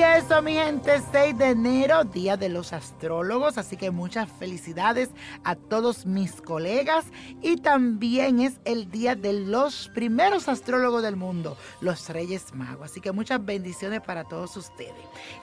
eso, mi gente, 6 de enero, Día de los Astrólogos, así que muchas felicidades a todos mis colegas y también es el día de los primeros astrólogos del mundo, los Reyes Magos, así que muchas bendiciones para todos ustedes.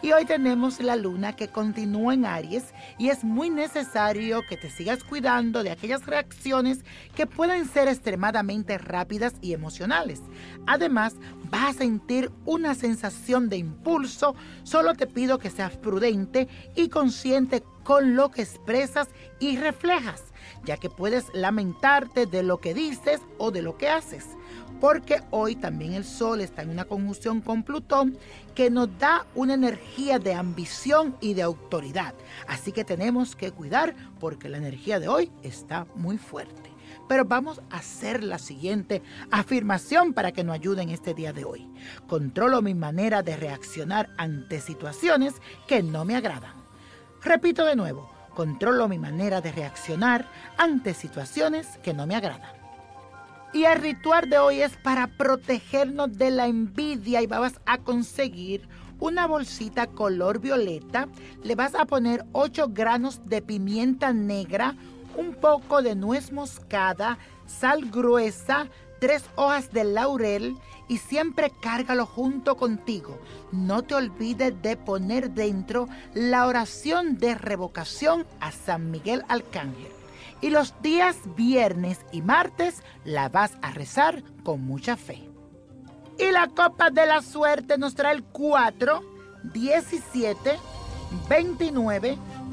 Y hoy tenemos la luna que continúa en Aries y es muy necesario que te sigas cuidando de aquellas reacciones que pueden ser extremadamente rápidas y emocionales. Además, vas a sentir una sensación de impulso, solo te pido que seas prudente y consciente con lo que expresas y reflejas, ya que puedes lamentarte de lo que dices o de lo que haces. Porque hoy también el Sol está en una conjunción con Plutón que nos da una energía de ambición y de autoridad. Así que tenemos que cuidar porque la energía de hoy está muy fuerte. Pero vamos a hacer la siguiente afirmación para que nos ayude en este día de hoy. Controlo mi manera de reaccionar ante situaciones que no me agradan. Repito de nuevo, controlo mi manera de reaccionar ante situaciones que no me agradan. Y el ritual de hoy es para protegernos de la envidia y vas a conseguir una bolsita color violeta. Le vas a poner 8 granos de pimienta negra, un poco de nuez moscada, sal gruesa, tres hojas de laurel y siempre cárgalo junto contigo. No te olvides de poner dentro la oración de revocación a San Miguel Arcángel. Y los días viernes y martes la vas a rezar con mucha fe. Y la copa de la suerte nos trae el 4, 17, 29,